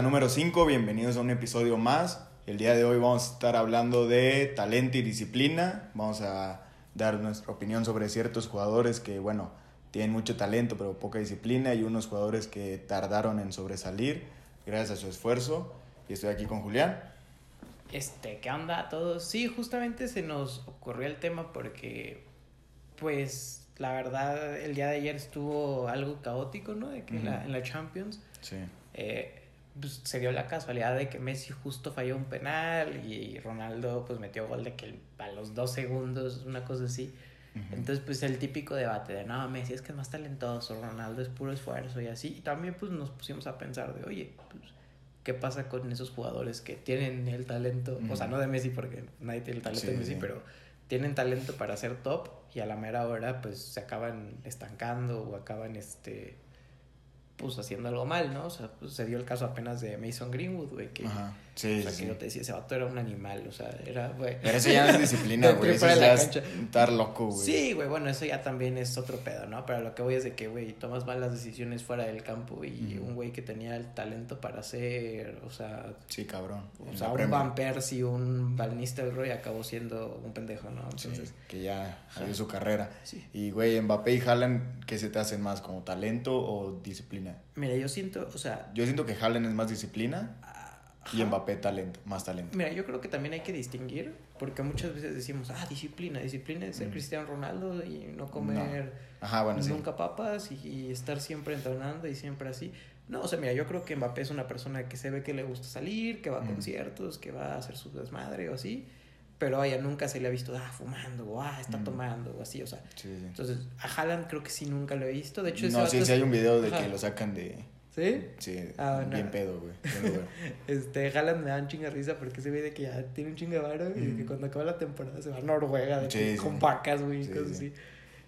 la número 5? Bienvenidos a un episodio más. El día de hoy vamos a estar hablando de talento y disciplina. Vamos a dar nuestra opinión sobre ciertos jugadores que, bueno, tienen mucho talento pero poca disciplina y unos jugadores que tardaron en sobresalir gracias a su esfuerzo. Y estoy aquí con Julián. Este, ¿qué onda a todos? Sí, justamente se nos ocurrió el tema porque, pues, la verdad, el día de ayer estuvo algo caótico, ¿no? De que en, la, en la Champions. Sí. Eh, pues, se dio la casualidad de que Messi justo falló un penal y Ronaldo pues metió gol de que a los dos segundos, una cosa así. Entonces pues el típico debate de no, Messi es que es más talentoso, Ronaldo es puro esfuerzo y así. Y también pues nos pusimos a pensar de, oye, pues, ¿qué pasa con esos jugadores que tienen el talento? O sea, no de Messi porque nadie tiene el talento de Messi, pero tienen talento para ser top y a la mera hora pues se acaban estancando o acaban este pues haciendo algo mal, ¿no? O sea, pues, se dio el caso apenas de Mason Greenwood, güey, que. Sí, o sea, sí, que yo sí. te decía, ese vato era un animal, o sea, era, güey. Pero eso ya no es disciplina, güey. Eso ya es estar loco, güey. Sí, güey, bueno, eso ya también es otro pedo, ¿no? Pero lo que voy es de que, güey, tomas malas decisiones fuera del campo y Ujú. un güey que tenía el talento para ser, o sea, Sí, cabrón. o sea un. Van Persie, un Van Nistelrooy acabó siendo un pendejo, ¿no? Sí, Entonces, que ya salió su carrera. sí. Y, güey, Mbappé y Haaland, ¿qué se te hacen más? ¿Como talento o disciplina? Mira, yo siento, o sea, Yo siento que Haaland es más disciplina y. Mbappé talento, más talento. Mira, yo creo que también hay que distinguir, porque muchas veces decimos, ah, disciplina, disciplina es ser Mm. Cristiano Ronaldo y no comer Ajá, bueno, sí. nunca papas y, y estar siempre entrenando y siempre así. No, o sea, mira, yo creo que Mbappé es una persona que se ve que le gusta salir, que va a Mm. conciertos, que va a hacer su desmadre o así, pero a ella nunca se le ha visto, ah, fumando, o ah, está Mm. tomando, o así, o sea. Sí, sí. Entonces, a Haaland creo que sí nunca lo he visto, de hecho, ese No, sí, sí hay un video de Ajá. que lo sacan de... ¿Sí? Sí, Ah, bien no. pedo, güey. Este, Haaland me da un chingo de risa porque se ve de que ya tiene un chingo de varo y de que Mm. cuando acaba la temporada se va a Noruega de Sí, que sí. con vacas, güey, Sí, cosas sí. así.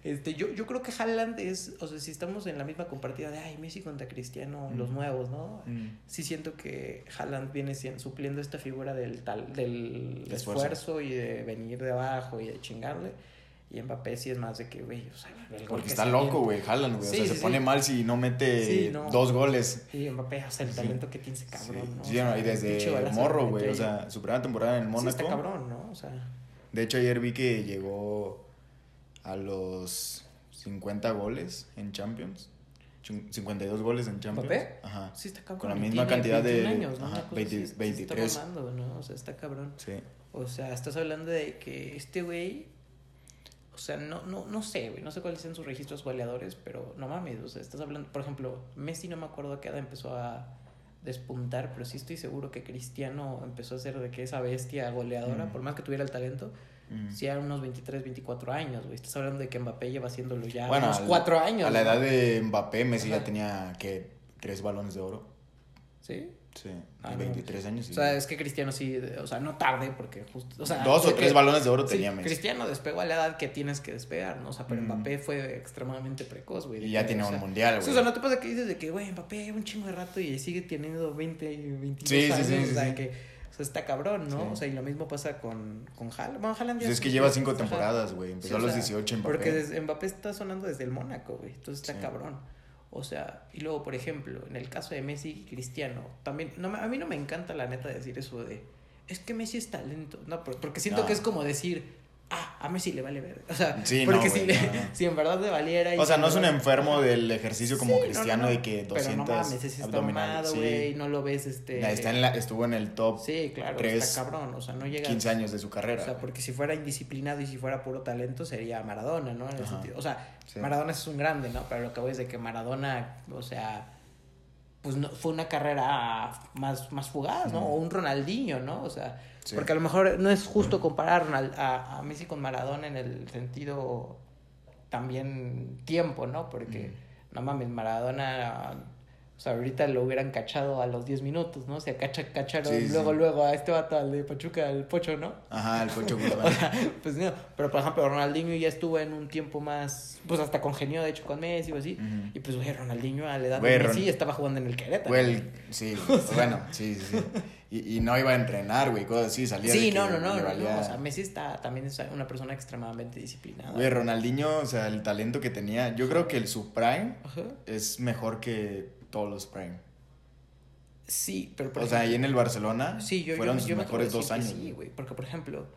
Este, yo, yo creo que Haaland es, o sea, si estamos en la misma compartida de, ay, Messi contra Cristiano, los Mm. nuevos, ¿no? Mm. Sí siento que Haaland viene siendo, supliendo esta figura del, tal, del De esfuerzo. esfuerzo. y de venir de abajo y de chingarle. Y Mbappé sí es más de que, güey, o sea, el gol Porque que está loco, güey, Haaland, güey. Sí, o sea, sí, se sí. pone mal si no mete no. dos goles. Y Mbappé, o sea, el talento que tiene ese cabrón, ¿no? sí, O sea, y el desde golazo morro, güey. O sea, su primera temporada en el Mónaco. está cabrón, ¿no? O sea, De hecho, ayer vi que llegó a los 50 goles en Champions. Chun- 52 goles en Champions. ¿Mbappé? Ajá. sí está cabrón. Con la misma tiene cantidad de- 21 años, ¿no? ajá, Una cosa 20 así, se 23. Está mamando, ¿no? O sea, está cabrón. Sí. O sea, estás hablando de que este güey. O sea, no, no, no sé, güey. No sé cuáles son sus registros goleadores, pero no mames. O sea, estás hablando. Por ejemplo, Messi no me acuerdo a qué edad empezó a despuntar, pero sí estoy seguro que Cristiano empezó a ser de que esa bestia goleadora, Mm. por más que tuviera el talento, Mm. sí eran unos 23, 24 años, güey. Estás hablando de que Mbappé lleva haciéndolo ya Bueno, unos al- 4 años. A la edad de Mbappé, Messi ya tenía, ¿qué? Tres balones de oro. ¿Sí? Sí. Ah, no. 23 años. O y- sea, es que Cristiano sí, o sea, no tarde, porque justo, o sea, Dos o tres que- balones de oro sí, tenía Messi. Cristiano despegó a la edad que tienes que despegar, ¿no? O sea, pero Mm. Mbappé fue extremadamente precoz, güey. Y ya que, tiene o un sea, mundial, sí, güey. o sea, no te pasa que dices de que, güey, Mbappé un chingo de rato y sigue teniendo 20, 22 Sí, sí, años, sí, o sí, sea, sí. que, o sea, está cabrón, ¿no? Sí. O sea, y lo mismo pasa con, con Haaland. Bueno, Haaland Pues es que lleva cinco temporadas, güey. Empezó Sí, o a los sea, 18 Mbappé. Porque Mbappé está sonando desde el Mónaco, güey. Entonces está Sí. cabrón. O sea, y luego, por ejemplo, en el caso de Messi y Cristiano, también, no, me- a mí no me encanta la neta decir eso de, es que Messi es talento. No, por- porque siento No. que es como decir, ah, a Messi le vale ver. O sea, Sí, porque no, si, le- no, si en verdad le valiera. y O sea, no es un enfermo del ejercicio como Sí, Cristiano no, de que 200 Pero no mames, ese está Sí. güey, no lo ves, este... Está en la- estuvo en el top Sí, claro, tres, está cabrón, o sea, no llega... 15 años de su O carrera. sea, porque si fuera indisciplinado y si fuera puro talento sería Maradona, ¿no? En el sentido, o sea. Maradona es un grande, ¿no? Pero lo que voy es de que Maradona, o sea, pues no, fue una carrera más, más fugaz, ¿no? O un Ronaldinho, ¿no? O sea, Sí. porque a lo mejor no es justo comparar a a, a Messi con Maradona en el sentido también tiempo, ¿no? Porque, no mames, Maradona... O sea, ahorita lo hubieran cachado a los 10 minutos, ¿no? O sea, cacha, cacharon Sí, sí. luego, luego a este vato, al de Pachuca, al Pocho, ¿no? Ajá, el Pocho O Guzmán. sea, pues no, pero por ejemplo, Ronaldinho ya estuvo en un tiempo más, pues hasta congenió de hecho con Messi o así. Ujú. Y pues, güey, Ronaldinho a la edad Güey, de Messi Ron- estaba jugando en el Querétaro. Güey, sí, bueno, sí, sí, sí. Y, y no iba a entrenar, güey, cosas así, salía de Sí, que no, no, no, le no, valía- no, O sea, Messi está, también es una persona extremadamente disciplinada. Güey, Ronaldinho, o sea, el talento que tenía, yo creo que el su prime Ajá. es mejor que todos los prime. Sí, pero o sea, ahí en el Barcelona sí, yo, fueron yo, sus me mejores dos años. Sí, güey, porque por ejemplo,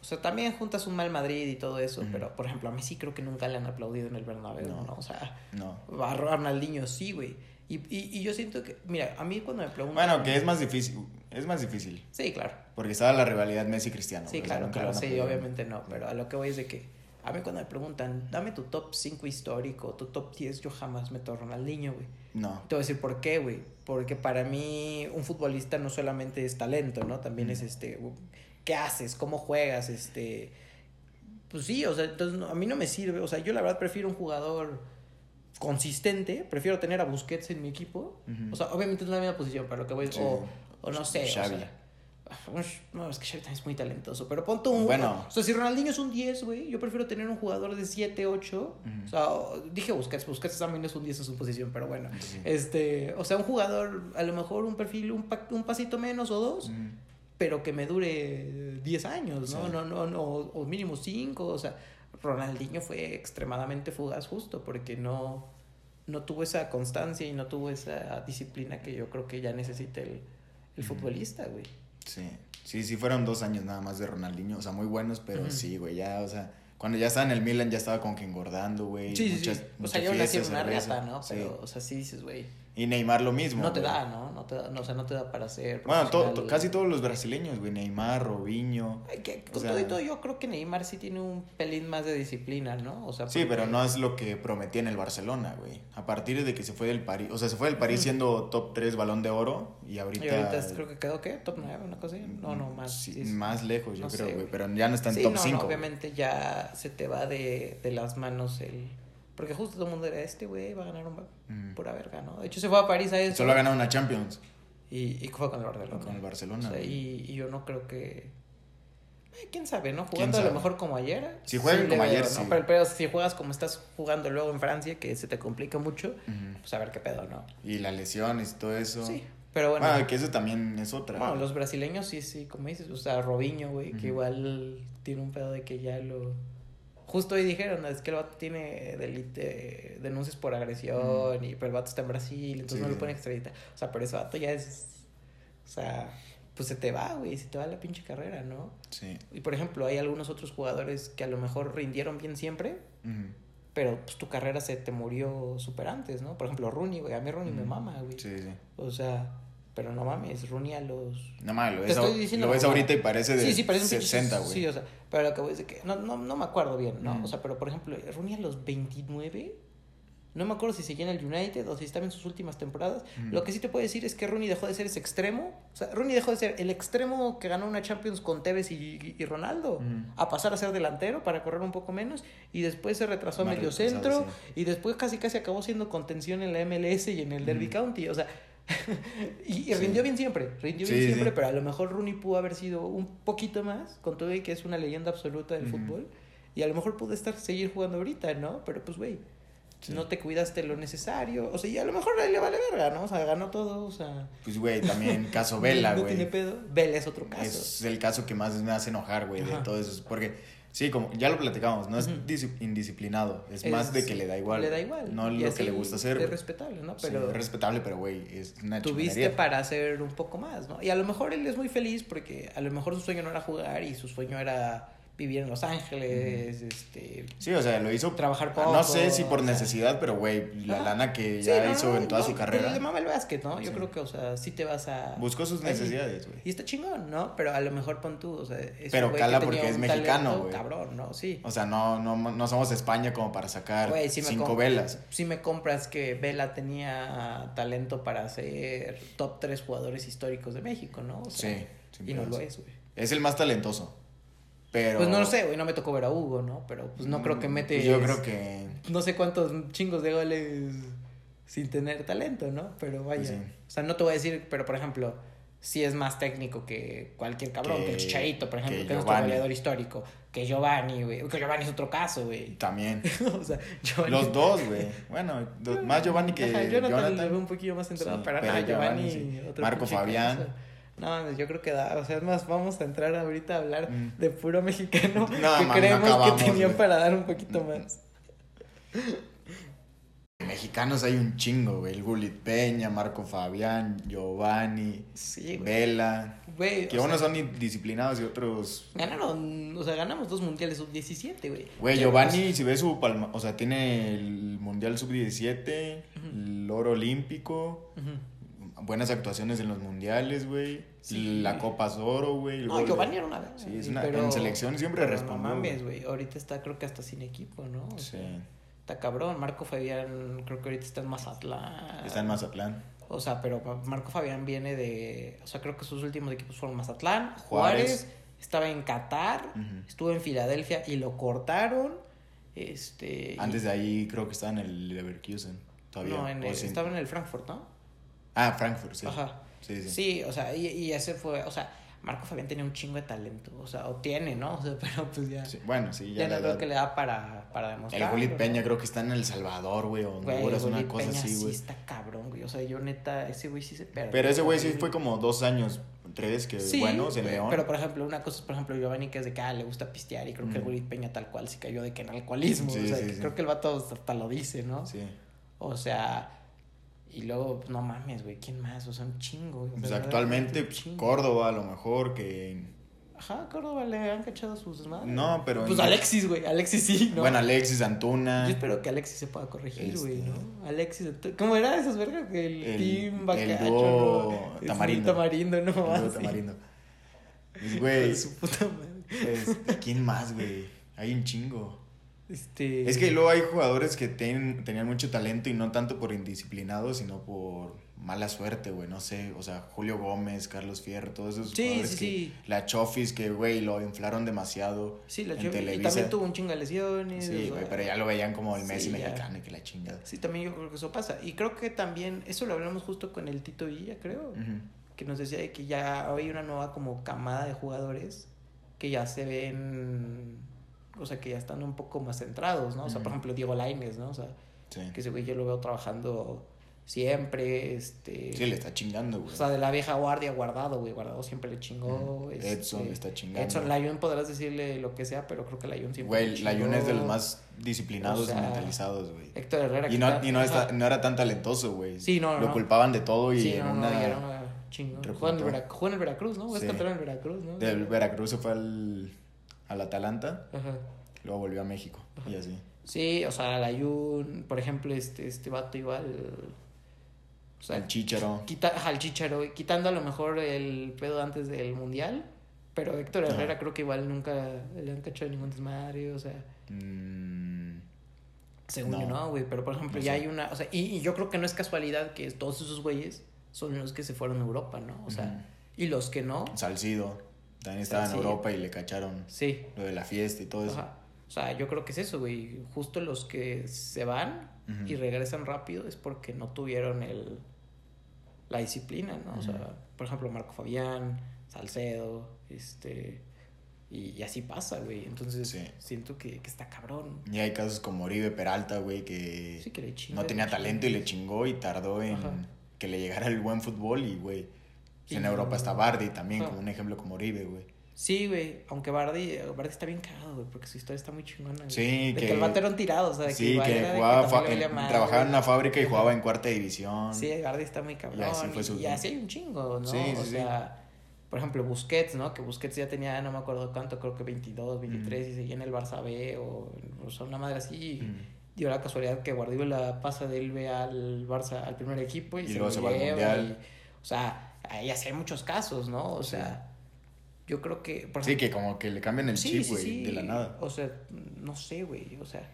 o sea, también juntas un mal Madrid y todo eso, pero por ejemplo, a Messi creo que nunca le han aplaudido en el Bernabéu, No. ¿no? O sea, No. a Ronaldinho sí, güey. Y, y, y yo siento que, mira, a mí cuando me preguntan... Bueno, que es más difícil, es más difícil, Sí, claro. porque estaba la rivalidad Messi-Cristiano. Sí, claro, claro, sí, obviamente no, pero a lo que voy es de que a mí cuando me preguntan, dame tu top 5 histórico, tu top 10, yo jamás meto a Ronaldinho, güey. No. Te voy a decir por qué, güey. Porque para mí un futbolista no solamente es talento, ¿no? También es este, ¿qué haces? ¿Cómo juegas? Este, pues sí, o sea, entonces a mí no me sirve, o sea, yo la verdad prefiero un jugador consistente, prefiero tener a Busquets en mi equipo. O sea, obviamente es la misma posición, pero lo que voy Sí. o, o no sé, Xavi. o sea, no, es que Xavi también es muy talentoso, pero ponte un... Bueno. O sea, si Ronaldinho es un 10, güey, yo prefiero tener un jugador de 7, 8. Ujú. O sea, dije Busquets, Busquets también es un 10 en su posición, pero bueno. Sí. Este, o sea, un jugador, a lo mejor un perfil, un, pa- un pasito menos o dos, pero que me dure 10 años, ¿no? Sí. No, no, no, o mínimo 5, o sea, Ronaldinho fue extremadamente fugaz justo porque no, no tuvo esa constancia y no tuvo esa disciplina que yo creo que ya necesita el, el futbolista, güey. Sí, sí, sí fueron dos años nada más de Ronaldinho, o sea, muy buenos, pero sí, güey, ya, o sea, cuando ya estaba en el Milan ya estaba como que engordando, güey. Sí, sí, muchas- sí. O sea, yo fiesta, una reata, ¿no? Sí. Pero, o sea, sí dices, güey, Y Neymar lo mismo. no te güey. da, ¿no? No te da, no, o sea, no te da para ser Bueno, to- casi todos los brasileños, güey, Neymar, Robinho. Ay, que con sea- todo y todo, yo creo que Neymar sí tiene un pelín más de disciplina, ¿no? O sea, Sí, pero no es lo que prometía en el Barcelona, güey. A partir de que se fue del París, o sea, se fue del París Ujú. siendo top 3 balón de oro y ahorita... Y ahorita creo que quedó, ¿qué? ¿Top 9? ¿Una cosa así? No, no, más. Sí, más lejos, yo No creo, sé, güey, güey. pero ya no está en Sí, top no, 5. no, obviamente ya se te va de, de las manos el... Porque justo todo el mundo era este, güey, va a ganar un... Mm. Pura verga, ¿no? De hecho, se fue a París a eso. Solo ha ganado una Champions Y, y fue con el Barcelona. con el Barcelona. O sea, güey. y, y yo no creo que... eh, ¿Quién sabe, no? ¿Quién Jugando a lo mejor como ayer. Si juegan le como veo, ayer, ¿no? sí. Pero, pero si juegas como estás jugando luego en Francia, que se te complica mucho, Ujú. pues a ver qué pedo, ¿no? Y las lesiones y todo eso. Sí, pero bueno. Bueno, que eso también es otra. Bueno, los brasileños sí, sí, como dices, o sea, Robinho, güey, que igual tiene un pedo de que ya lo... Justo hoy dijeron, es que el vato tiene delite, denuncias por agresión, y, pero el vato está en Brasil, entonces Sí, no lo pueden extraditar. O sea, pero ese vato ya es... O sea, pues se te va, güey, se te va la pinche carrera, ¿no? Sí. Y por ejemplo, hay algunos otros jugadores que a lo mejor rindieron bien siempre, pero pues tu carrera se te murió súper antes, ¿no? Por ejemplo, Rooney, güey, a mí Rooney me mama, güey. Sí, sí. O sea, pero no mames, Rooney a los No mames, lo ves, estoy diciendo lo ves ahorita y parece de Sí, sí, parece un pinche 60, güey. Sí, o sea, pero lo que voy es de que no, no, no me acuerdo bien, ¿no? Mm. O sea, pero por ejemplo, Rooney a los 29, no me acuerdo si seguía en el United o si estaba en sus últimas temporadas. Mm. Lo que sí te puedo decir es que Rooney dejó de ser ese extremo. O sea, Rooney dejó de ser el extremo que ganó una Champions con Tevez y, y Ronaldo, Mm. a pasar a ser delantero para correr un poco menos y después se retrasó a Más medio retrasado, centro sí. y después casi casi acabó siendo contención en la MLS y en el Derby. County. O sea, y, y Sí. rindió bien siempre, rindió bien siempre, sí. pero a lo mejor Rooney pudo haber sido un poquito más, con todo y que es una leyenda absoluta del fútbol, y a lo mejor pudo estar seguir jugando ahorita, ¿no? Pero pues, güey, no te cuidaste lo necesario, o sea, y a lo mejor a él le vale verga, ¿no? O sea, ganó todo, o sea... Pues, güey, también caso Vela, no, güey. tiene pedo. Vela es otro caso. Es el caso que más me hace enojar, güey, de todo eso. Porque, sí, como ya lo platicamos, no es dis- indisciplinado. Es, Es- más de que le da igual. Le da igual. No Y lo que le gusta hacer. Es respetable, ¿no? Sí, Pero es respetable, pero, güey, es una tuviste para hacer un poco más, ¿no? Y a lo mejor él es muy feliz porque a lo mejor su sueño no era jugar y su sueño era vivir en Los Ángeles, este... Sí, o sea, lo hizo. Trabajar No poco, sé si por sea. necesidad, pero, güey, la lana que Sí, ya no, hizo no, en toda no, su carrera. Le mama el básquet, ¿no? Yo Sí. creo que, o sea, sí te vas a... Buscó sus necesidades, güey. Y está chingón, ¿no? Pero a lo mejor pon tú, o sea... Es Pero cala que porque es mexicano, güey. Cabrón, ¿no? Sí. O sea, no, no, no somos España como para sacar si cinco velas. Si me compras que Vela tenía talento para ser top 3 jugadores históricos de México, ¿no? O sea, Sí, Y no lo es, güey. Es el más talentoso. Pero. Pues no lo sé, güey, no me tocó ver a Hugo, ¿no? Pero pues no creo que Mm, mete... pues yo creo que. No sé cuántos chingos de goles sin tener talento, ¿no? Pero vaya. Sí. O sea, no te voy a decir, pero por ejemplo, sí es más técnico que cualquier cabrón, que, Que- el Chicharito, por ejemplo, que que, es nuestro goleador histórico, que Giovanni, güey. Que Giovanni es otro caso, güey. También. o sea, Giovanni... Los dos, güey. Bueno, más Giovanni que Ajá, Jonathan, Jonathan. un poquillo más centrado, Sí, pero, pero nada, Giovanni, Giovanni, otro Marco Fabián. caso. No, yo creo que da, o sea, es más, vamos a entrar ahorita a hablar Mm. de puro mexicano No, que mami, no creemos acabamos, que tenían para dar un poquito más. mexicanos hay un chingo, güey. El Gulit Peña, Marco Fabián, Giovanni, Vela. Güey, que unos son indisciplinados y otros. Ganaron, o sea, ganamos dos mundiales sub-17, güey. Güey, Giovanni, si ves su palma, o sea, tiene el mundial sub-17, el oro olímpico, buenas actuaciones en los mundiales, güey. La Copa Oro, güey. No, Giovanni era una Sí, es una, en selección siempre respondió. No mames, güey. Ahorita está, creo que hasta sin equipo, ¿no? sí. está cabrón. Marco Fabián, creo que ahorita está en Mazatlán. Está en Mazatlán. O sea, pero Marco Fabián viene de. O sea, creo que sus últimos equipos fueron Mazatlán, Juárez. estaba en Qatar, estuvo en Filadelfia y lo cortaron. Este. Antes de ahí creo que estaba en el Leverkusen. Todavía. No, en estaba en el Frankfurt, ¿no? Ah, Frankfurt, sí. Ajá. Sí, sí. Sí, o sea, y, y ese fue. O sea, Marco Fabián tenía un chingo de talento, o sea, o tiene, ¿no? O sea, pero pues ya. bueno, sí, ya. Ya no creo que le da para, para demostrar. El Gulit Peña creo que está en El Salvador, güey, o Honduras, una cosa Peña así, güey. Sí, está cabrón, güey. O sea, yo neta, ese güey sí se pierde. Pero ese güey sí fue como dos años, tres, que sí, buenos en León. Pero por ejemplo, una cosa es, por ejemplo, Giovanni, que es de que ah, le gusta pistear, y creo que el Gulit Peña tal cual sí cayó de que en alcoholismo. o sea, creo que el vato hasta lo dice, ¿no? Sí. O sea. Y luego, no mames, güey, ¿quién más? O sea, un chingo, güey. Pues actualmente, pues, Córdoba a lo mejor, que Ajá, Córdoba le han cachado sus desmadres. No, pero. Pues Alexis, güey. Alexis sí, ¿no? Bueno, Alexis, Antuna. Yo espero que Alexis se pueda corregir, güey, este... ¿no? Alexis, Antuna. ¿Cómo era esas vergas? El, el Team El dúo Tamarindo. Tamarindo, no más. El Tamarindo. Pues, güey. Su puta madre. Este, ¿Quién más, güey? Hay un chingo. Este... Es que luego hay jugadores que tenían mucho talento y no tanto por indisciplinados, sino por mala suerte, güey, no sé, o sea, Julio Gómez, Carlos Fierro, todos esos sí, jugadores sí, sí. la Chofis que, güey, lo inflaron demasiado Sí, la Chofis, y también tuvo un chingo de lesiones. Sí, güey, pero ya lo veían como el Messi mexicano y que la chingada. Sí, también yo creo que eso pasa, y creo que también, eso lo hablamos justo con el Tito Villa, creo, que nos decía de que ya hay una nueva como camada de jugadores que ya se ven, o sea, que ya están un poco más centrados, ¿no? O sea, por ejemplo, Diego Lainez, ¿no? O sea, que ese güey yo lo veo trabajando siempre, este... Sí, le está chingando, güey. O sea, de la vieja guardia, guardado, güey, guardado siempre le chingó. Este, Edson le está chingando. Edson, Layun podrás decirle lo que sea, pero creo que Layun siempre Güey, Layun es de los más disciplinados y mentalizados, güey. Héctor Herrera. Y no, y no, está, no era tan talentoso, güey. Sí, no, Lo culpaban de todo y sí, en no, una... No, era chingón. Jugó en, el el Veracruz, ¿no? Es sí. en Veracruz, ¿no? Del Veracruz se fue al, al Atalanta. Ajá. Luego volvió a México Ajá. y así. Sí, o sea, Layun, por ejemplo, este, este vato igual... O sea, el chicharo. Quita, al chicharo, quitando a lo mejor el pedo antes del mundial. Pero Héctor Herrera no. creo que igual nunca le han cachado ningún desmadre, o sea. Mm, según no. yo no, güey. Pero por ejemplo, no ya sé. hay una. O sea, y, y, yo creo que no es casualidad que todos esos güeyes son los que se fueron a Europa, ¿no? O sea, y los que no. Salcido. También estaba en Europa y le cacharon sí. lo de la fiesta y todo eso. Ajá. O sea, yo creo que es eso, güey. Justo los que se van uh -huh. y regresan rápido es porque no tuvieron el la disciplina, ¿no? Uh -huh. O sea, por ejemplo, Marco Fabián, Salcedo, este... Y, y así pasa, güey. Entonces, sí. siento que, que, está cabrón. Y hay casos como Oribe Peralta, güey, que, que le no tenía talento y le chingó y tardó en Ajá. que le llegara el buen fútbol y, güey... En Europa está Bardi también, Ajá. como un ejemplo como Oribe, güey. Sí, güey, aunque Bardi, Bardi está bien cagado, güey, porque su historia está muy chingona. Güey. Sí, de que, que el vato era un tirado, o sea, de sí, que, que jugaba, mal, trabajaba en una fábrica y jugaba en cuarta división. Sí, Bardi está muy cabrón. Y así, fue su... y así hay un chingo, ¿no? Sí, sí, o sea, por ejemplo, Busquets, ¿no? Que Busquets ya tenía, no me acuerdo cuánto, creo que 22, 23, mm. y seguía en el Barça B, o, o sea, una madre así. Mm. Dio la casualidad que Guardiola pasa del B al Barça, al primer equipo, y, y se luego se va al Mundial. Y, o sea, ahí así hay muchos casos, ¿no? O sea, yo creo que... Por sí, que como que le cambian el sí, chip, güey, sí, sí. de la nada. O sea, no sé, güey, o sea,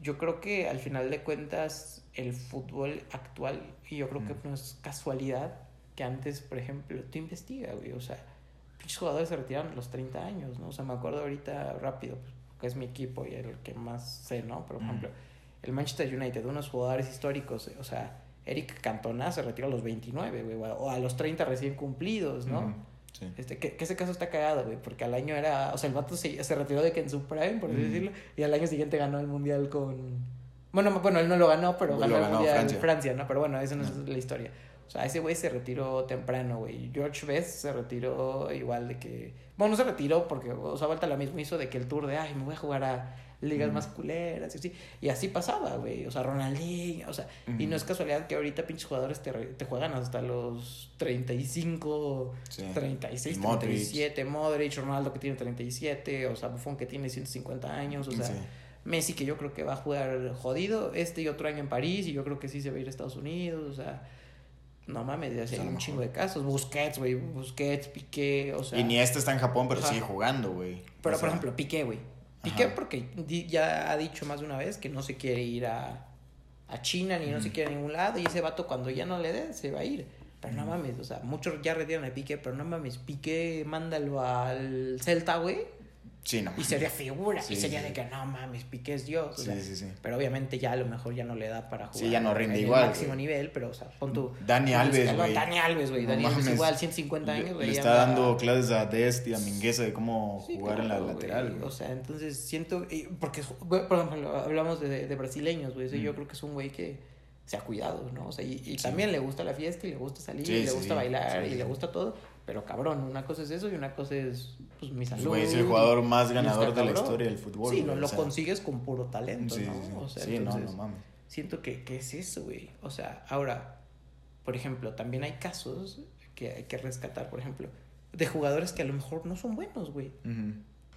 yo creo que al final de cuentas el fútbol actual, y yo creo mm. que no es casualidad que antes, por ejemplo, tú investiga, güey, o sea, muchos jugadores se retiraron a los 30 años, ¿no? O sea, me acuerdo ahorita rápido, pues, que es mi equipo y el que más sé, ¿no? Por ejemplo, mm. el Manchester United, unos jugadores históricos, o sea Eric Cantona se retiró a los 29, güey, o a los 30 recién cumplidos, ¿no? Sí. Este, que, que, ese caso está cagado, güey, porque al año era, o sea, el vato se, se retiró de que en su prime, por así mm. decirlo, y al año siguiente ganó el mundial con. Bueno, bueno, él no lo ganó, pero ganó, ganó el mundial Francia. en Francia, ¿no? Pero bueno, esa no, no. es la historia. O sea, ese güey se retiró temprano, güey. George Best se retiró igual de que. Bueno, no se retiró porque, o sea, vuelta la misma hizo de que el tour de, ay, me voy a jugar a, ligas más culeras y así. Y así pasaba, güey. O sea, Ronaldinho, o sea, y no es casualidad que ahorita pinches jugadores te, te juegan hasta los 35, sí. 36, y 37, Modric. Ronaldo que tiene 37, o sea, Buffon que tiene 150 años, o sea, Messi que yo creo que va a jugar jodido, este y otro año en París y yo creo que sí se va a ir a Estados Unidos, o sea, no mames, hay un chingo de casos. Busquets, güey. Busquets, Piqué, o sea. Y ni este está en Japón, pero sigue jugando, güey. Pero, por ejemplo, Piqué, güey. Piqué porque ya ha dicho más de una vez que no se quiere ir a, a China ni no se quiere a ningún lado. Y ese vato, cuando ya no le dé, se va a ir. Pero no mames, o sea, muchos ya retiran a Piqué, pero no mames, Piqué, mándalo al Celta, güey y sería figura. y sería de que no mames, Piqué es Dios. sí, sí, sí. Pero obviamente ya a lo mejor ya no le da para jugar. Sí, ya no rinde igual. máximo nivel, pero o sea, pon tu. Dani Alves, güey. Dani Alves, güey. Dani Alves igual, 150 años, güey. Le, está dando clases a Dest y a Mingueza de cómo jugar en la lateral, O sea, entonces siento. Porque, por ejemplo, hablamos de, de brasileños, güey. Yo mm. creo que es un güey que se ha cuidado, ¿no? O sea, y, también le gusta la fiesta y le gusta salir y le gusta bailar y le gusta todo. Pero cabrón, una cosa es eso y una cosa es pues, mi salud. es el jugador más ganador de la historia del fútbol. Sí, no, lo consigues con puro talento, ¿no? O sea, sí, no, no mames. Siento que, que es eso, güey. O sea, ahora, por ejemplo, también hay casos que hay que rescatar, por ejemplo, de jugadores que a lo mejor no son buenos, güey.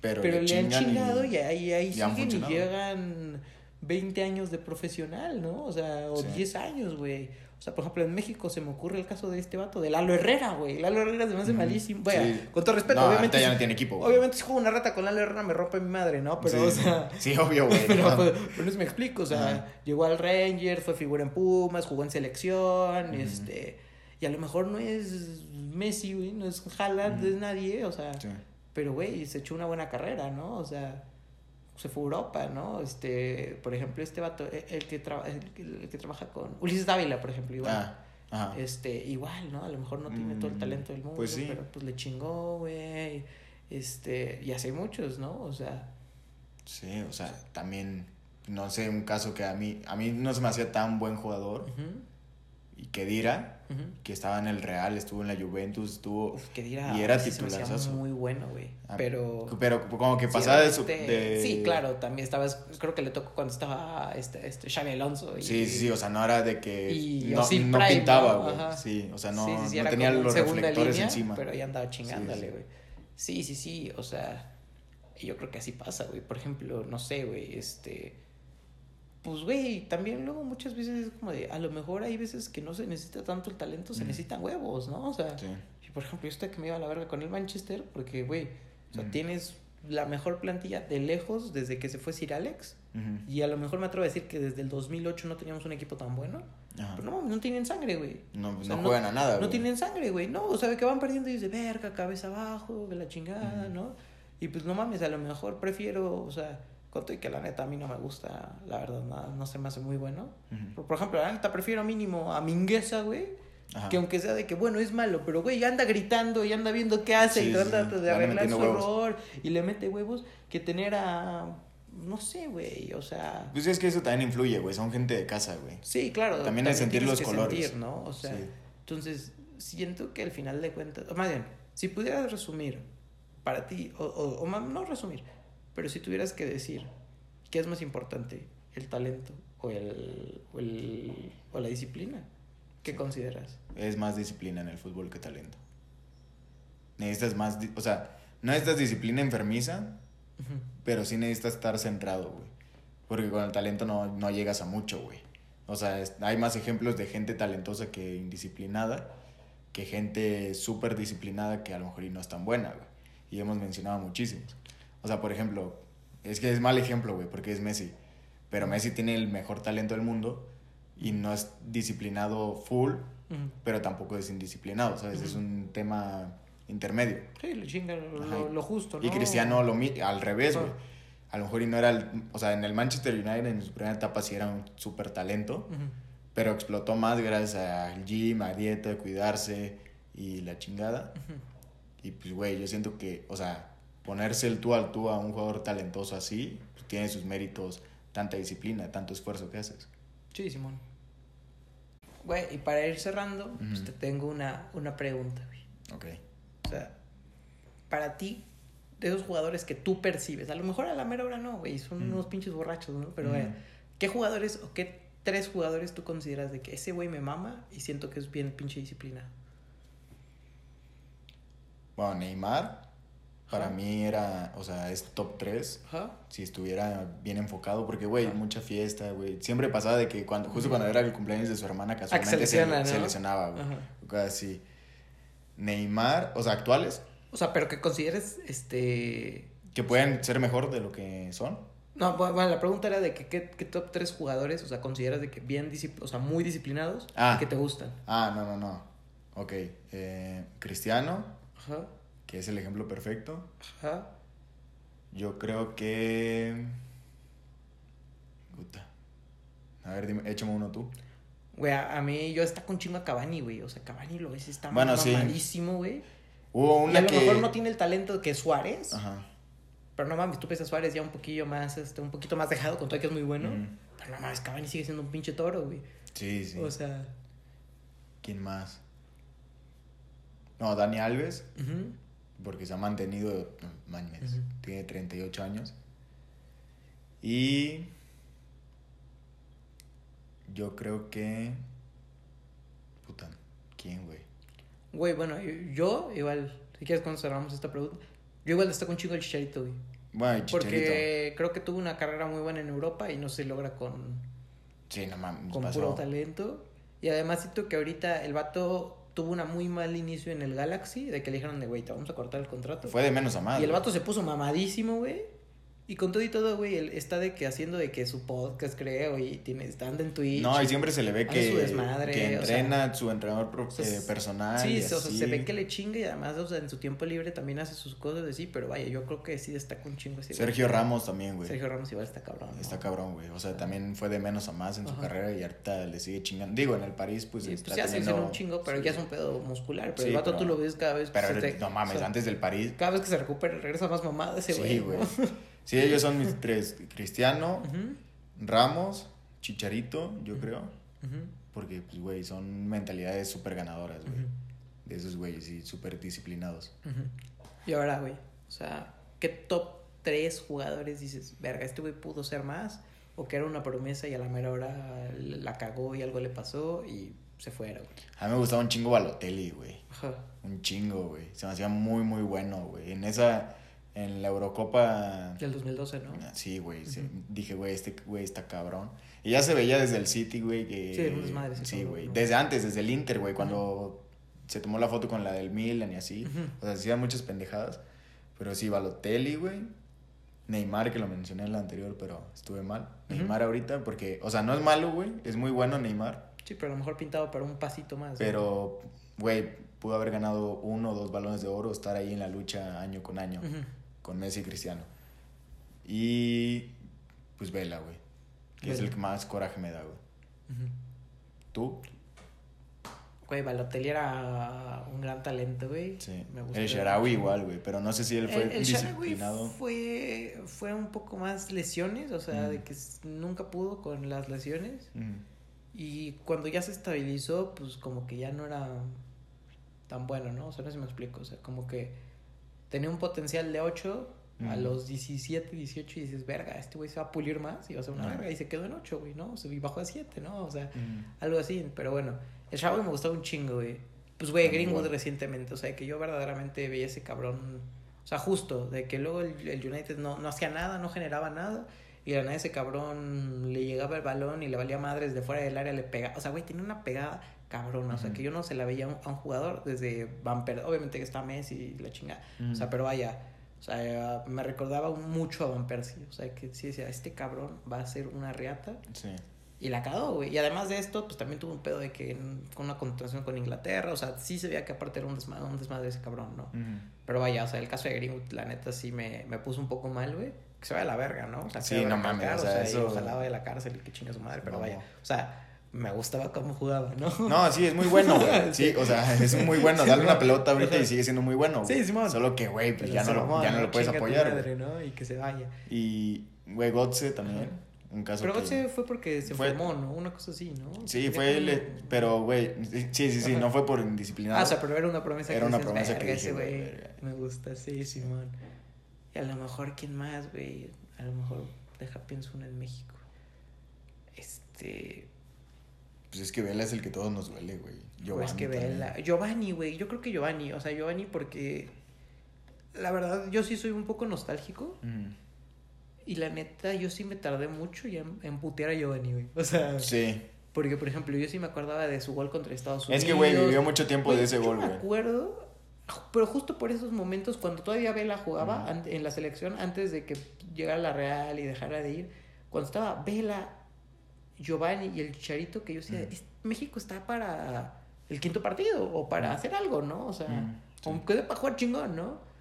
Pero, le, han chingado y, ahí, ahí siguen y llegan 20 años de profesional, ¿no? O sea, o 10 años, güey. O sea, por ejemplo, en México se me ocurre el caso de este vato, de Lalo Herrera, güey. Lalo Herrera se me hace malísimo. Bueno, con todo respeto, obviamente. ya no tiene equipo. Obviamente, si juego una rata con Lalo Herrera, me rompe mi madre, ¿no? Pero, o sea. Sí, obvio, güey. Pero, pero, no se me explico. O sea, llegó al Ranger, fue figura en Pumas, jugó en selección, este. Y a lo mejor no es Messi, güey, no es Haaland, no es nadie, o sea. Pero, güey, se echó una buena carrera, ¿no? O sea se fue a Europa, ¿no? Este, por ejemplo, este vato, e, el, que, el, que trabaja con Ulises Dávila, por ejemplo, igual. Ah, este, igual, ¿no? A lo mejor no tiene todo el mm, talento del mundo, pues pero pues le chingó, güey. Este, y hace muchos, ¿no? O sea. Sí, o sea, también, no sé, un caso que a mí, a mí no se me hacía tan buen jugador. Y que Dira, que estaba en el Real, estuvo en la Juventus, estuvo. Uf, y era titular. muy bueno, güey. Ah, pero. Pero como que pasaba de, su, de, Sí, claro, también estaba. Creo que le tocó cuando estaba este, este Xavi Alonso. Y, sí, sí, sí, o sea, no era de que. no, no pintaba, güey. Sí, o sea, no, no tenía los reflectores encima. Pero ya andaba chingándole, güey. Sí, sí, sí, o sea. Yo creo que así pasa, güey. Por ejemplo, no sé, güey, este pues, güey, también luego muchas veces es como de, a lo mejor hay veces que no se necesita tanto el talento, se necesitan huevos, ¿no? O sea, y por ejemplo, yo estoy que me iba a la verga con el Manchester, porque, güey, o sea, tienes la mejor plantilla de lejos desde que se fue Sir Alex, y a lo mejor me atrevo a decir que desde el 2008 no teníamos un equipo tan bueno. Pero no, no tienen sangre, güey. No, no juegan a nada, No tienen sangre, güey. No, o sea, que van perdiendo y dice, verga, cabeza abajo, de la chingada, ¿no? Y pues no mames, a lo mejor prefiero, o sea, y que la neta a mí no me gusta, la verdad, no, no se me hace muy bueno. por, ejemplo, la neta prefiero mínimo a Mingueza, güey. Que aunque sea de que, bueno, es malo, pero güey, anda gritando y anda viendo qué hace y trata de arreglar su error y le mete huevos, que tener a no sé, güey, o sea... Pues es que eso también influye, güey, son gente de casa, güey. Sí, claro. También hay sentir los colores. Sentir, ¿no? O sea, entonces siento que al final de cuentas, o más bien, si pudieras resumir para ti, o, o, o no resumir, pero si tuvieras que decir, ¿qué es más importante? ¿El talento o, el, o, el, o la disciplina? ¿Qué consideras? Es más disciplina en el fútbol que talento. Necesitas más, o sea, no necesitas disciplina enfermiza, pero sí necesitas estar centrado, güey. Porque con el talento no, no llegas a mucho, güey. O sea, hay más ejemplos de gente talentosa que indisciplinada, que gente súper disciplinada que a lo mejor y no es tan buena, güey. Y hemos mencionado muchísimos. O sea, por ejemplo, es que es mal ejemplo, güey, porque es Messi. Pero Messi tiene el mejor talento del mundo y no es disciplinado full, pero tampoco es indisciplinado, ¿sabes? Es un tema intermedio. Sí, le chinga lo, justo, ¿no? Y Cristiano lo al revés, güey. A lo mejor y no era el, o sea, en el Manchester United en su primera etapa sí era un súper talento, pero explotó más gracias al gym, a dieta, a cuidarse y la chingada. Y pues, güey, yo siento que, o sea, ponerse el tú al tú a un jugador talentoso así, pues, tiene sus méritos, tanta disciplina, tanto esfuerzo que haces. Sí, Simón. Güey, y para ir cerrando, pues te tengo una, una pregunta, güey. Ok. O sea, para ti, de esos jugadores que tú percibes. A lo mejor a la mera hora no, güey, son Mm. unos pinches borrachos, ¿no? Pero, Mm. eh, ¿qué jugadores o qué tres jugadores tú consideras de que ese güey me mama y siento que es bien pinche disciplina? Bueno, Neymar, para Ajá. mí era, o sea, es top 3. Ajá. Si estuviera bien enfocado, porque, güey, mucha fiesta, güey. Siempre pasaba de que cuando, justo cuando era el cumpleaños de su hermana, casualmente Ah, se lesiona, se, ¿no? lesionaba, güey. Así. Neymar, o sea, actuales, O sea, pero que consideres, este... que pueden ser mejor de lo que son. No, bu- bueno, la pregunta era de que qué, qué top tres jugadores, o sea, consideras de que bien, o sea, muy disciplinados Ah. y que te gustan. Ah, no, no, no. Ok. eh, Cristiano, Ajá, que es el ejemplo perfecto. ajá. Yo creo que. Puta. A ver, dime, échame uno tú. Güey, a, a mí yo está con chingo a Cavani, güey. O sea, Cavani lo ves, está Bueno, sí. mamadísimo, güey. Hubo Y una a lo mejor no tiene el talento que Suárez. Ajá. Pero no mames, tú ves a Suárez ya un poquillo más, este, un poquito más dejado, con todo que es muy bueno. Pero no mames, Cavani sigue siendo un pinche toro, güey. Sí, sí. O sea, ¿Quién más? No, Dani Alves, ujú. Porque se ha mantenido. no, mames, Ujú. Tiene 38 años. Y. Yo creo que. Puta. ¿Quién, güey? güey, bueno, yo igual, si quieres cuando cerramos esta pregunta, yo igual está con chingo el Chicharito, güey. Bueno, el Chicharito. Porque creo que tuvo una carrera muy buena en Europa y no se logra con, Sí, no mames. con pasó. puro talento. Y además siento que ahorita el vato tuvo una muy mal inicio en el Galaxy, de que le dijeron de, güey, te vamos a cortar el contrato. Fue de menos a más. y el vato se puso mamadísimo, güey. Y con todo y todo, güey, él está de que haciendo de que su podcast, creo, y tiene, está anda en Twitch. No, y siempre se le ve que, su desmadre, que o sea, entrena su entrenador pro- eh, personal. Sí, y o sea, se ve que le chinga y además, o sea, en su tiempo libre también hace sus cosas de sí, pero vaya, yo creo que sí destaca un chingo güey. Sergio Ramos también, güey. Sergio Ramos igual está cabrón. ¿no? Está cabrón, güey. O sea, también fue de menos a más en su carrera y ahorita le sigue chingando. Digo, en el París, pues, Sí, está pues ya se teniendo- hizo un chingo, pero sí. ya es un pedo muscular. Pero Sí, el vato pero- tú lo ves cada vez Pero se te- no mames, o sea, antes del París. Cada vez que se recupera, regresa más mamada ese güey. Sí, güey. Sí, ellos son mis tres. Cristiano, Ujú, Ramos, Chicharito, yo creo. ujú, Porque, pues, güey, son mentalidades súper ganadoras, güey. De esos güeyes, y súper disciplinados. Y ahora, güey, o sea, ¿qué top tres jugadores dices, verga, este güey pudo ser más? O que era una promesa y a la mera hora la cagó y algo le pasó y se fuera, güey. A mí me gustaba un chingo Balotelli, güey. Un chingo, güey. Se me hacía muy, muy bueno, güey. En esa, en la Eurocopa. Del 2012, ¿no? Sí, güey. sí. Ujú. Dije, güey, este güey está cabrón. Y ya se veía desde el City, güey, que... Sí, era un desmadre ese Sí, güey. ¿no? Desde antes, desde el Inter, güey, cuando se tomó la foto con la del Milan y así. Ujú. O sea, hacían muchas pendejadas. Pero sí, Balotelli, güey. Neymar, que lo mencioné en la anterior, pero estuve mal. Ujú. Neymar ahorita, porque... O sea, no es malo, güey. Es muy bueno Neymar. Sí, pero a lo mejor pintado para un pasito más. Pero, güey, pudo haber ganado uno o dos balones de oro, estar ahí en la lucha año con año, Ujú. Con Messi y Cristiano. Y, pues, Vela, güey, que es el que más coraje me da, güey. Ujú. ¿Tú? Güey, Balotelli era un gran talento, güey. Sí. Me gustó. El Sharawi igual, güey, pero no sé si él fue El, el Sharawi disciplinado. fue, fue un poco más lesiones, o sea, Mm. de que nunca pudo con las lesiones. Mm. Y cuando ya se estabilizó, pues como que ya no era tan bueno, ¿no? O sea, no sé si me explico. O sea, como que tenía un potencial de 8 a Mm. los 17, 18 y dices, verga, este güey se va a pulir más y va a ser una verga. Y se quedó en 8, güey, ¿no? O sea, y bajó a 7, ¿no? O sea, Mm. algo así. Pero bueno, el Sharawi me gustaba un chingo, güey. Pues, güey, A Greenwood igual. recientemente. O sea, que yo verdaderamente veía ese cabrón. O sea, justo, de que luego el, el United no, no hacía nada, no generaba nada. Y de la nada ese cabrón le llegaba el balón y le valía madres de fuera del área, le pegaba. O sea, güey, tenía una pegada cabrona. O sea, que yo no se la veía a un, a un jugador desde Van Persie. Obviamente que está Messi y la chingada. O sea, pero vaya. O sea, me recordaba mucho a Van Persie. O sea, que sí decía, este cabrón va a ser una reata. Sí. Y la cagó, güey. Y además de esto, pues también tuvo un pedo de que con una contratación con Inglaterra. O sea, sí se veía que aparte era un desmadre, un desmadre ese cabrón, ¿no? Pero vaya, o sea, el caso de Greenwood, la neta, sí me, me puso un poco mal, güey. Que se vaya a la verga, ¿no? O sea, que Sí, no mames, recalcar, o sea, eso- ojalá vaya a la cárcel y que chinga su madre, pero No. vaya. O sea, me gustaba cómo jugaba, ¿no? No, sí, es muy bueno, güey. Sí, o sea, es muy bueno. Dale una pelota ahorita y sigue siendo muy bueno. güey. Sí, Simón. Solo que, güey, pues ya no, lo, ya no lo puedes Chinga tu apoyar. madre. ¿no? Y que se vaya. Y, güey, Gotze también. Un caso Pero que... Götze fue porque se Fue- enfermó, ¿no? Una cosa así, ¿no? Sí, fue el... Pero, güey, sí, sí, sí, Ajá. no fue por indisciplinado. Ah, o sea, pero era una promesa Era que una dices, promesa que "Verga, dije, güey, güey verga". me gusta, sí, Simón. Y a lo mejor, ¿quién más, güey? A lo mejor, deja pienso uno en México. Este. Pues es que Vela es el que todos nos duele, güey. Giovanni. es que Vela. Giovanni, güey. Yo creo que Giovanni. O sea, Giovanni porque. La verdad, yo sí soy un poco nostálgico. Y la neta, yo sí me tardé mucho ya en, putear a Giovanni, güey. O sea. Sí. Porque, por ejemplo, yo sí me acordaba de su gol contra Estados Unidos. Es que, güey, vivió mucho tiempo de ese gol, güey. me acuerdo, pero justo por esos momentos, cuando todavía Vela jugaba en la selección, antes de que llegara la Real y dejara de ir, cuando estaba Vela, Giovanni y el Chicharito, que yo decía, México está para el quinto partido o para hacer algo, ¿no? O sea, aunque para jugar chingón, ¿no?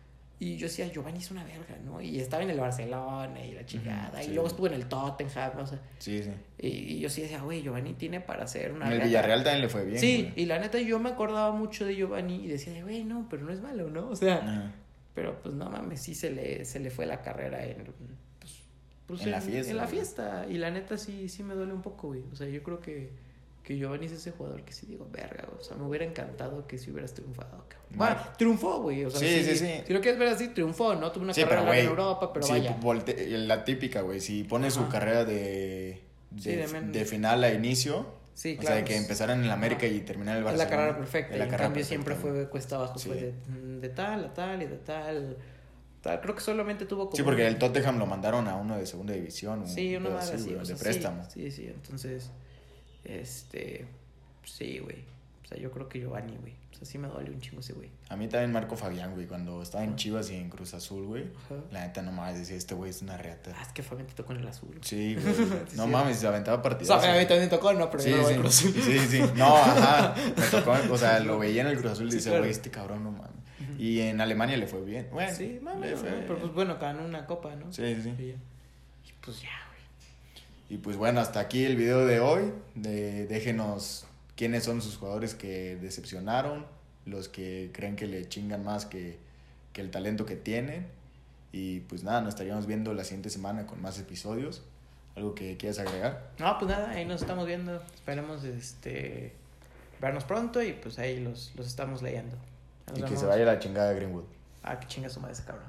Y yo decía, Giovanni es una verga, ¿no? Y estaba en el Barcelona y la chingada. y luego estuvo en el Tottenham, o sea. Sí, sí. Y, yo sí decía, güey, Giovanni tiene para ser una. En el Villarreal también le fue bien. Sí, y la neta yo me acordaba mucho de Giovanni y decía, güey, no, pero no es malo, ¿no? O sea. Pero pues no mames, sí se le, se le fue la carrera en. Pues, pues en, la fiesta. En la fiesta. Y la neta sí, sí me duele un poco, güey. O sea, yo creo que que Giovanni es ese jugador que sí digo, verga, o sea, me hubiera encantado que si hubieras triunfado, cabrón. Bueno, triunfó, güey, o sea, sí, sí, sí, Si lo quieres ver así, triunfó, ¿no? Tuvo una carrera en Europa, pero sí, vaya. la típica, güey, si pone su carrera de, de, final a inicio, sí, claro. O sea, que empezaran en el América y terminar el Barcelona. Es la carrera perfecta, la en cambio siempre fue cuesta abajo, fue de, de, tal a tal y de tal... Tal, creo que solamente tuvo como... Sí, porque el Tottenham lo mandaron a uno de segunda división. Sí, uno más así, de préstamo. Sí, sí, entonces... Este, sí, güey. O sea, yo creo que Giovanni, güey. O sea, sí me duele un chingo ese güey. A mí también Marco Fabián, güey. Cuando estaba en Chivas y en Cruz Azul, güey. La neta no mames, decía, este güey es una reata. Ah, es que Fabián te tocó en el azul. Sí, güey. no mames, se aventaba partidos. O sea, a mí también tocó, no, pero sí, no sí. Cruz Azul. Sí, sí. No, ajá. Me tocó, o sea, lo veía en el Cruz Azul y decía, güey, este cabrón no mames. Y en Alemania le fue bien. Bueno, sí, mames. Pero pues bueno, ganó una copa, ¿no? Sí, sí. Y pues ya, y pues bueno, hasta aquí el video de hoy. De, déjenos quiénes son sus jugadores que decepcionaron, los que creen que le chingan más que, el talento que tienen. Y pues nada, nos estaríamos viendo la siguiente semana con más episodios. ¿Algo que quieras agregar? No, pues nada, ahí nos estamos viendo. Esperemos este, vernos pronto y pues ahí los, los estamos leyendo. y que se vaya la chingada Greenwood. Ah, que chinga su madre ese cabrón.